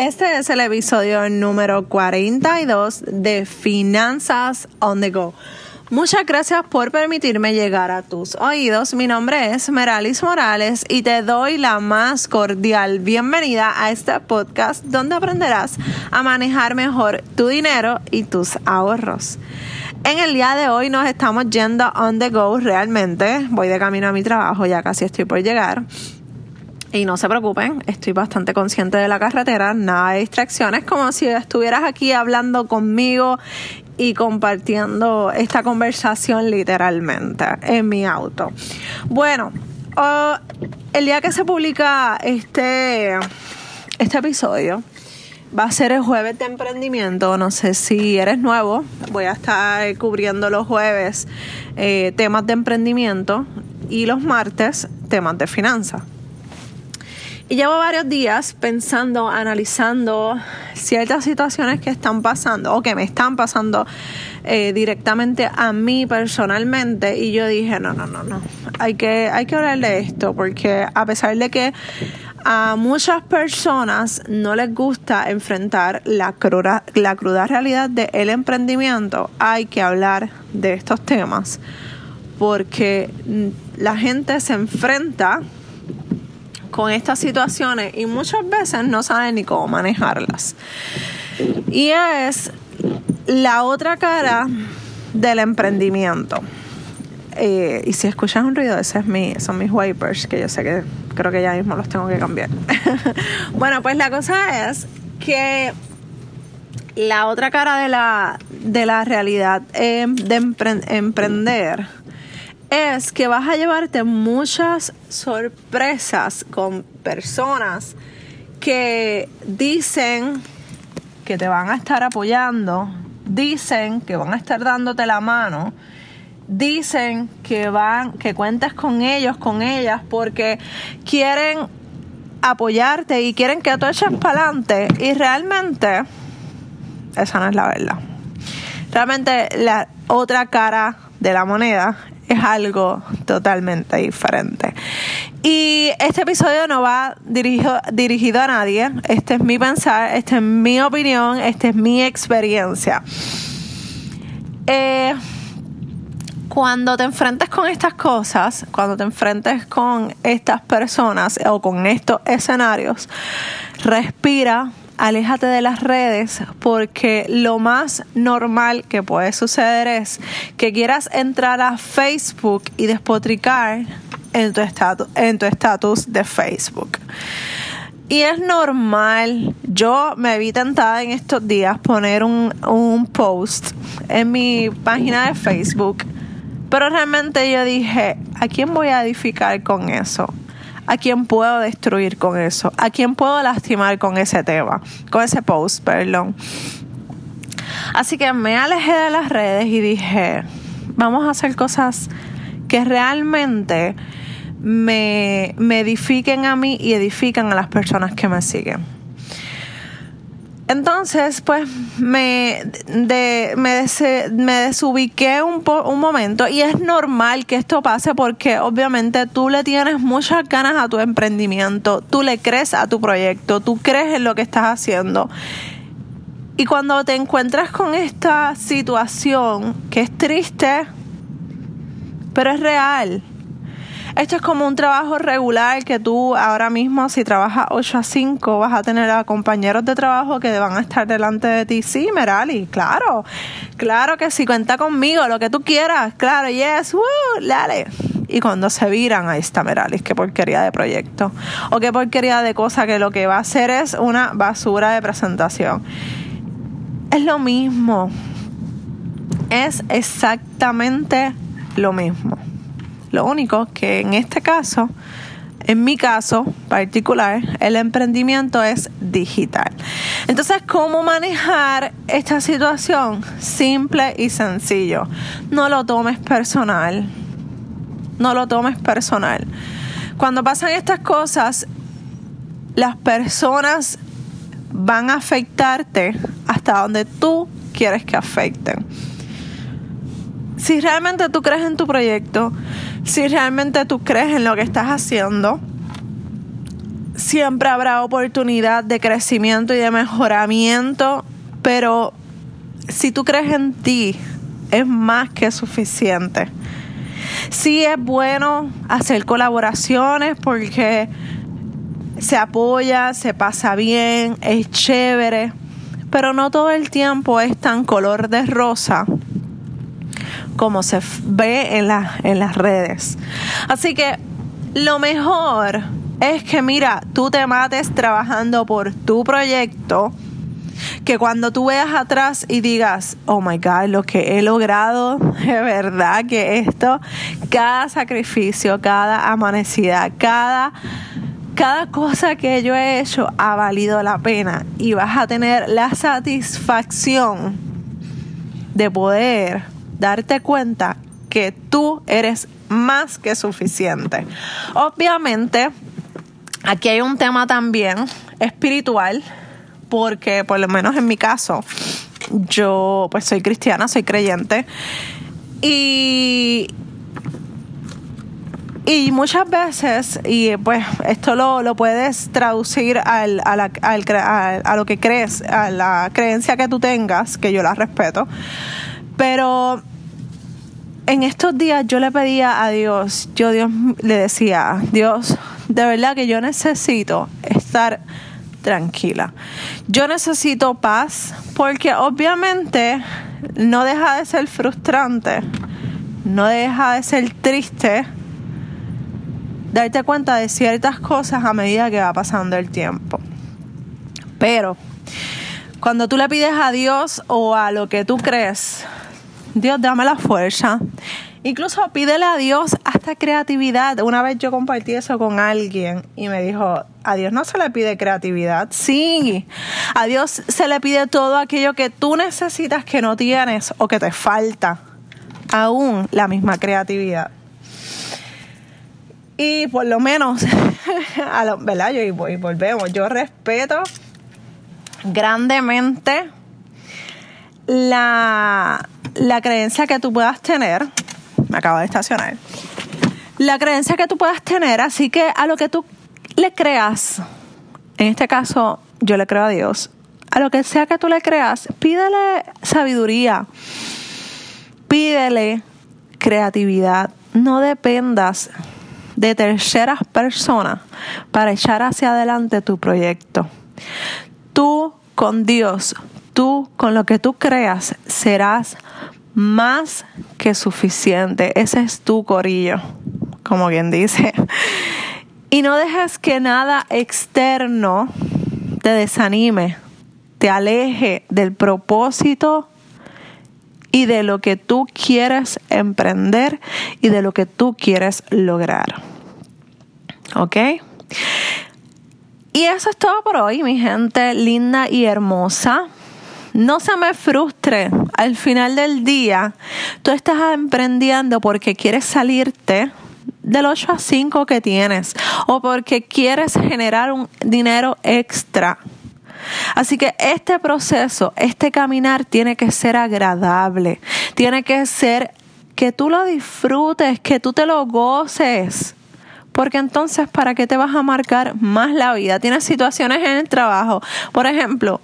Este es el episodio número 42 de Finanzas on the Go. Muchas gracias por permitirme llegar a tus oídos. Mi nombre es Meralis Morales y te doy la más cordial bienvenida a este podcast donde aprenderás a manejar mejor tu dinero y tus ahorros. En el día de hoy nos estamos yendo on the go realmente. Voy de camino a mi trabajo, ya casi estoy por llegar. Y no se preocupen, estoy bastante consciente de la carretera, nada de distracciones, como si estuvieras aquí hablando conmigo y compartiendo esta conversación literalmente en mi auto. Bueno, oh, el día que se publica este, este episodio, va a ser el jueves de emprendimiento. No sé si eres nuevo, voy a estar cubriendo los jueves eh, temas de emprendimiento y los martes temas de finanzas. Y llevo varios días pensando, analizando ciertas situaciones que están pasando o que me están pasando eh, directamente a mí personalmente. Y yo dije, no, no, no, no. Hay que, hay que hablar de esto porque a pesar de que a muchas personas no les gusta enfrentar la cruda, la cruda realidad del emprendimiento, hay que hablar de estos temas porque la gente se enfrenta con estas situaciones y muchas veces no saben ni cómo manejarlas. Y es la otra cara del emprendimiento. Eh, y si escuchas un ruido, ese es mi, son mis wipers, que yo sé que creo que ya mismo los tengo que cambiar. bueno, pues la cosa es que la otra cara de la, de la realidad eh, de emprender es que vas a llevarte muchas sorpresas con personas que dicen que te van a estar apoyando, dicen que van a estar dándote la mano, dicen que van que cuentes con ellos, con ellas porque quieren apoyarte y quieren que tú eches para adelante y realmente esa no es la verdad. Realmente la otra cara de la moneda es algo totalmente diferente. Y este episodio no va dirigido, dirigido a nadie. Este es mi pensar, esta es mi opinión, esta es mi experiencia. Eh, cuando te enfrentes con estas cosas, cuando te enfrentes con estas personas o con estos escenarios, respira, aléjate de las redes porque lo más normal que puede suceder es que quieras entrar a Facebook y despotricar en tu estatus en tu estatus de Facebook. Y es normal, yo me vi tentada en estos días poner un, un post en mi página de Facebook, pero realmente yo dije, ¿a quién voy a edificar con eso? A quién puedo destruir con eso, a quién puedo lastimar con ese tema, con ese post, perdón. Así que me alejé de las redes y dije, vamos a hacer cosas que realmente me, edifiquen a mí y edifican a las personas que me siguen. Entonces, pues me, de, me, me desubiqué un, un momento y es normal que esto pase porque obviamente tú le tienes muchas ganas a tu emprendimiento, tú le crees a tu proyecto, tú crees en lo que estás haciendo. Y cuando te encuentras con esta situación que es triste, pero es real, esto es como un trabajo regular que tú ahora mismo, si trabajas 8 a 5, vas a tener a compañeros de trabajo que van a estar delante de ti. Sí, Merali, claro. Claro que sí, cuenta conmigo, lo que tú quieras. Claro, yes, woo, dale. Y cuando se viran, ahí está Meralis, qué porquería de proyecto. O qué porquería de cosa que lo que va a hacer es una basura de presentación. Es lo mismo. Es exactamente lo mismo. Lo único que en este caso, en mi caso particular, el emprendimiento es digital. Entonces, ¿cómo manejar esta situación? Simple y sencillo. No lo tomes personal. No lo tomes personal. Cuando pasan estas cosas, las personas van a afectarte hasta donde tú quieres que afecten. Si realmente tú crees en tu proyecto, si realmente tú crees en lo que estás haciendo, siempre habrá oportunidad de crecimiento y de mejoramiento, pero si tú crees en ti, es más que suficiente. Sí es bueno hacer colaboraciones porque se apoya, se pasa bien, es chévere, pero no todo el tiempo es tan color de rosa como se ve en, en las redes. Así que lo mejor es que, mira, tú te mates trabajando por tu proyecto, que cuando tú veas atrás y digas, oh my God, lo que he logrado, de verdad que esto, cada sacrificio, cada amanecida, cada, cada cosa que yo he hecho ha valido la pena y vas a tener la satisfacción de poder darte cuenta que tú eres más que suficiente. Obviamente, aquí hay un tema también espiritual, porque por lo menos en mi caso, yo pues soy cristiana, soy creyente, y, y muchas veces, y pues esto lo, lo puedes traducir al, a, la, a lo que crees, a la creencia que tú tengas, que yo la respeto, pero en estos días yo le pedía a Dios, yo Dios le decía, Dios, de verdad que yo necesito estar tranquila. Yo necesito paz porque obviamente no deja de ser frustrante, no deja de ser triste darte cuenta de ciertas cosas a medida que va pasando el tiempo. Pero cuando tú le pides a Dios o a lo que tú crees, Dios, dame la fuerza. Incluso pídele a Dios hasta creatividad. Una vez yo compartí eso con alguien y me dijo, a Dios no se le pide creatividad. Sí, a Dios se le pide todo aquello que tú necesitas que no tienes o que te falta. Aún la misma creatividad. Y por lo menos, a lo, ¿verdad? Yo, y volvemos, yo respeto grandemente la la creencia que tú puedas tener, me acabo de estacionar, la creencia que tú puedas tener, así que a lo que tú le creas, en este caso yo le creo a Dios, a lo que sea que tú le creas, pídele sabiduría, pídele creatividad, no dependas de terceras personas para echar hacia adelante tu proyecto. Tú con Dios, tú con lo que tú creas serás más que suficiente. Ese es tu corillo, como quien dice. Y no dejes que nada externo te desanime, te aleje del propósito y de lo que tú quieres emprender y de lo que tú quieres lograr. ¿Ok? Y eso es todo por hoy, mi gente linda y hermosa no se me frustre. Al final del día, tú estás emprendiendo porque quieres salirte del 8 a 5 que tienes o porque quieres generar un dinero extra. Así que este proceso, este caminar tiene que ser agradable, tiene que ser que tú lo disfrutes, que tú te lo goces. Porque entonces, ¿para qué te vas a marcar más la vida? Tienes situaciones en el trabajo. Por ejemplo,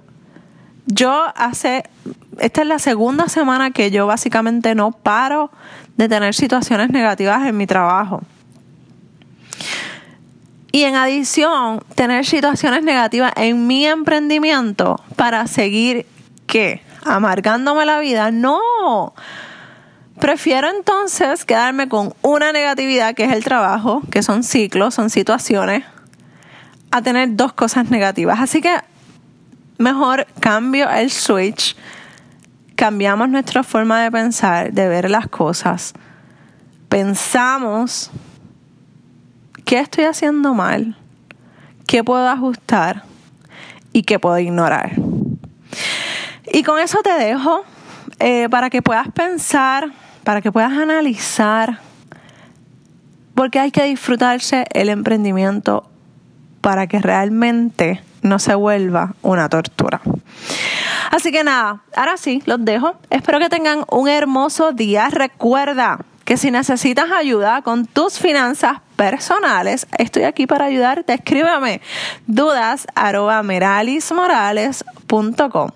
yo hace, esta es la segunda semana que yo básicamente no paro de tener situaciones negativas en mi trabajo. Y en adición, tener situaciones negativas en mi emprendimiento para seguir, ¿qué? Amargándome la vida. No. Prefiero entonces quedarme con una negatividad que es el trabajo, que son ciclos, son situaciones, a tener dos cosas negativas. Así que mejor cambio el switch, cambiamos nuestra forma de pensar, de ver las cosas, pensamos, ¿qué estoy haciendo mal? ¿Qué puedo ajustar? ¿Y qué puedo ignorar? Y con eso te dejo eh, para que puedas pensar, para que puedas analizar, porque hay que disfrutarse el emprendimiento para que realmente no se vuelva una tortura. Así que nada, ahora sí, los dejo. Espero que tengan un hermoso día. Recuerda, que si necesitas ayuda con tus finanzas personales, estoy aquí para ayudarte. Escríbeme dudas arroba meralismorales.com.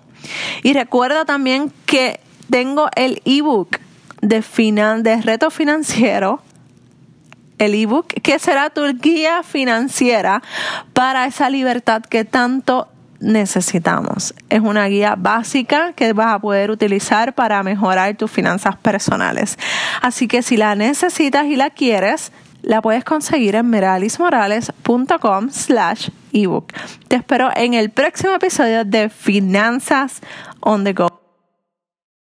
Y recuerda también que tengo el ebook de, finan de reto financiero el ebook que será tu guía financiera para esa libertad que tanto necesitamos. Es una guía básica que vas a poder utilizar para mejorar tus finanzas personales. Así que si la necesitas y la quieres, la puedes conseguir en meralismorales.com slash ebook. Te espero en el próximo episodio de Finanzas on the Go.